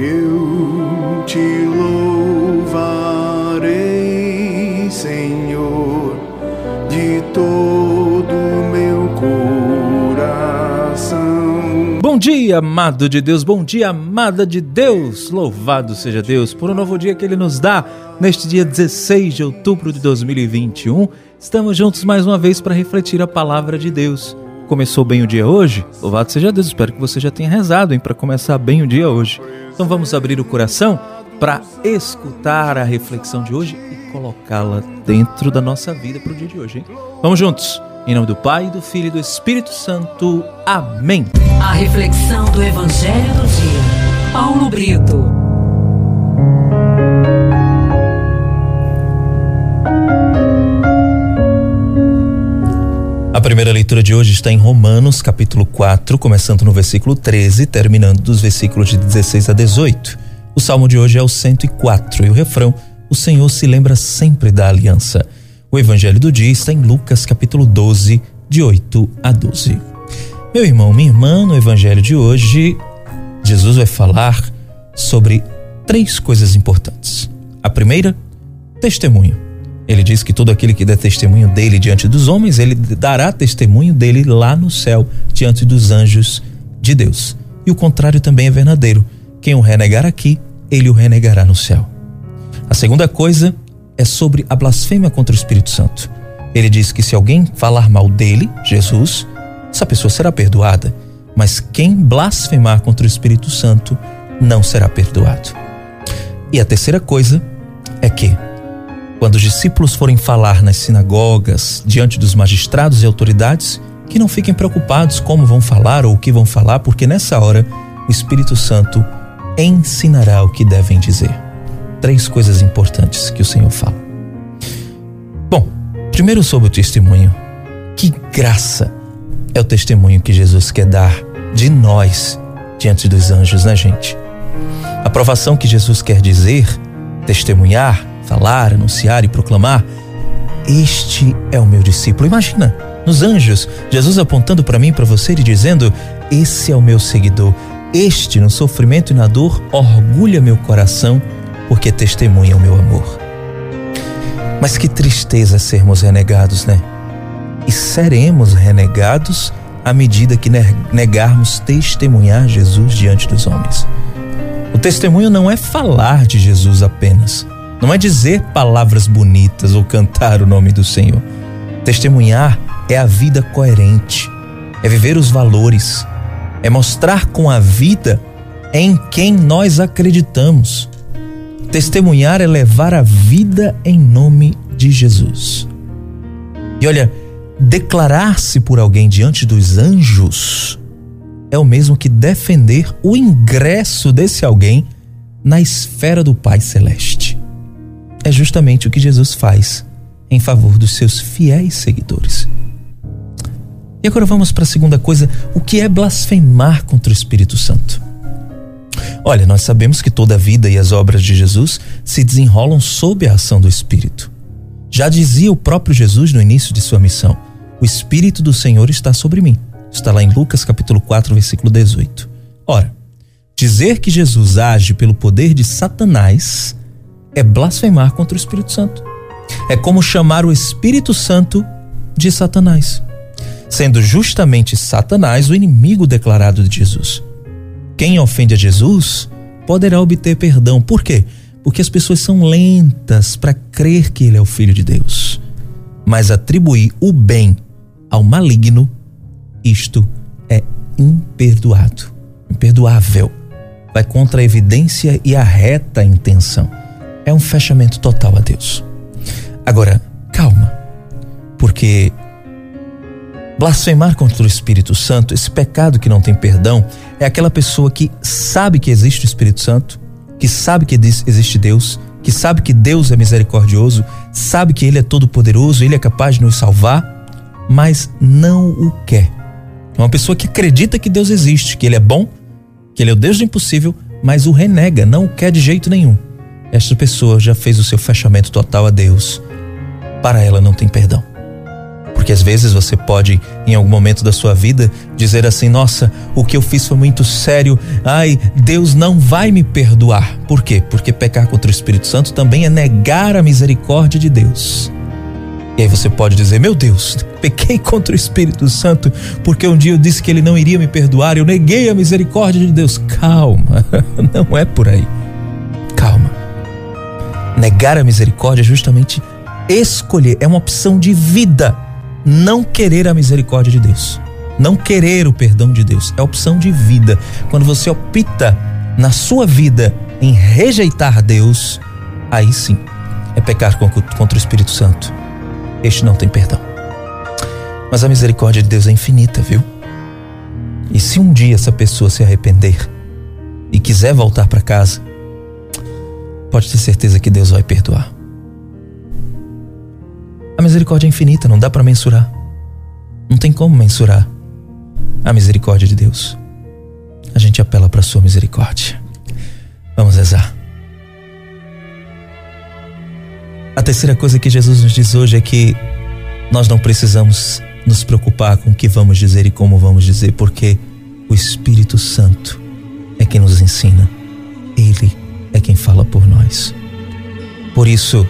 Eu te louvarei, Senhor, de todo meu coração. Bom dia, amado de Deus, bom dia, amada de Deus. Louvado seja Deus por um novo dia que Ele nos dá neste dia 16 de outubro de 2021. Estamos juntos mais uma vez para refletir a palavra de Deus. Começou bem o dia hoje? Louvado seja Deus, espero que você já tenha rezado, para começar bem o dia hoje. Então vamos abrir o coração para escutar a reflexão de hoje e colocá-la dentro da nossa vida para o dia de hoje, hein? Vamos juntos. Em nome do Pai, do Filho e do Espírito Santo. Amém. A reflexão do Evangelho do dia. Paulo Brito. A primeira leitura de hoje está em Romanos, capítulo 4, começando no versículo 13, terminando dos versículos de 16 a 18. O salmo de hoje é o 104 e o refrão: O Senhor se lembra sempre da aliança. O evangelho do dia está em Lucas, capítulo 12, de 8 a 12. Meu irmão, minha irmã, no evangelho de hoje, Jesus vai falar sobre três coisas importantes. A primeira, testemunho. Ele diz que todo aquele que der testemunho dele diante dos homens, ele dará testemunho dele lá no céu, diante dos anjos de Deus. E o contrário também é verdadeiro. Quem o renegar aqui, ele o renegará no céu. A segunda coisa é sobre a blasfêmia contra o Espírito Santo. Ele diz que se alguém falar mal dele, Jesus, essa pessoa será perdoada, mas quem blasfemar contra o Espírito Santo não será perdoado. E a terceira coisa é que quando os discípulos forem falar nas sinagogas, diante dos magistrados e autoridades, que não fiquem preocupados como vão falar ou o que vão falar, porque nessa hora o Espírito Santo ensinará o que devem dizer. Três coisas importantes que o Senhor fala. Bom, primeiro sobre o testemunho. Que graça é o testemunho que Jesus quer dar de nós diante dos anjos, né, gente? A aprovação que Jesus quer dizer, testemunhar, falar, anunciar e proclamar: Este é o meu discípulo. Imagina, nos anjos, Jesus apontando para mim, para você e dizendo: Esse é o meu seguidor. Este, no sofrimento e na dor, orgulha meu coração, porque testemunha o meu amor. Mas que tristeza sermos renegados, né? E seremos renegados à medida que negarmos testemunhar Jesus diante dos homens. O testemunho não é falar de Jesus apenas, não é dizer palavras bonitas ou cantar o nome do Senhor. Testemunhar é a vida coerente, é viver os valores, é mostrar com a vida em quem nós acreditamos. Testemunhar é levar a vida em nome de Jesus. E olha, declarar-se por alguém diante dos anjos é o mesmo que defender o ingresso desse alguém na esfera do Pai Celeste é justamente o que Jesus faz em favor dos seus fiéis seguidores. E agora vamos para a segunda coisa: o que é blasfemar contra o Espírito Santo? Olha, nós sabemos que toda a vida e as obras de Jesus se desenrolam sob a ação do Espírito. Já dizia o próprio Jesus no início de sua missão: O Espírito do Senhor está sobre mim. Está lá em Lucas capítulo 4, versículo 18. Ora, dizer que Jesus age pelo poder de Satanás é blasfemar contra o Espírito Santo. É como chamar o Espírito Santo de Satanás, sendo justamente Satanás o inimigo declarado de Jesus. Quem ofende a Jesus poderá obter perdão. Por quê? Porque as pessoas são lentas para crer que ele é o filho de Deus. Mas atribuir o bem ao maligno, isto é imperdoado, imperdoável. Vai contra a evidência e a reta intenção é um fechamento total a Deus. Agora, calma, porque blasfemar contra o Espírito Santo, esse pecado que não tem perdão, é aquela pessoa que sabe que existe o Espírito Santo, que sabe que existe Deus, que sabe que Deus é misericordioso, sabe que Ele é todo-poderoso, Ele é capaz de nos salvar, mas não o quer. É uma pessoa que acredita que Deus existe, que Ele é bom, que Ele é o Deus do impossível, mas o renega, não o quer de jeito nenhum esta pessoa já fez o seu fechamento total a Deus. Para ela não tem perdão. Porque às vezes você pode, em algum momento da sua vida, dizer assim: nossa, o que eu fiz foi muito sério, ai, Deus não vai me perdoar. Por quê? Porque pecar contra o Espírito Santo também é negar a misericórdia de Deus. E aí você pode dizer: Meu Deus, pequei contra o Espírito Santo porque um dia eu disse que ele não iria me perdoar, eu neguei a misericórdia de Deus. Calma, não é por aí. Negar a misericórdia é justamente escolher, é uma opção de vida não querer a misericórdia de Deus, não querer o perdão de Deus, é opção de vida. Quando você opta na sua vida em rejeitar Deus, aí sim é pecar contra o Espírito Santo. Este não tem perdão. Mas a misericórdia de Deus é infinita, viu? E se um dia essa pessoa se arrepender e quiser voltar para casa, pode ter certeza que Deus vai perdoar. A misericórdia é infinita, não dá para mensurar. Não tem como mensurar a misericórdia de Deus. A gente apela para sua misericórdia. Vamos rezar. A terceira coisa que Jesus nos diz hoje é que nós não precisamos nos preocupar com o que vamos dizer e como vamos dizer, porque o Espírito Santo é quem nos ensina. Ele é quem fala por nós. Por isso,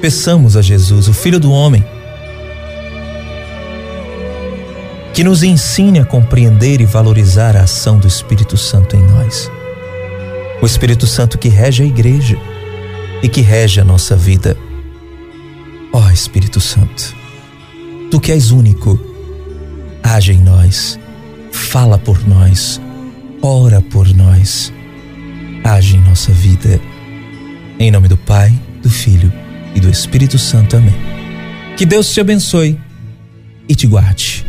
peçamos a Jesus, o Filho do Homem, que nos ensine a compreender e valorizar a ação do Espírito Santo em nós. O Espírito Santo que rege a igreja e que rege a nossa vida. Ó oh, Espírito Santo, tu que és único, age em nós, fala por nós, ora por nós, age em nossa vida. Em nome do Pai, do Filho e do Espírito Santo. Amém. Que Deus te abençoe e te guarde.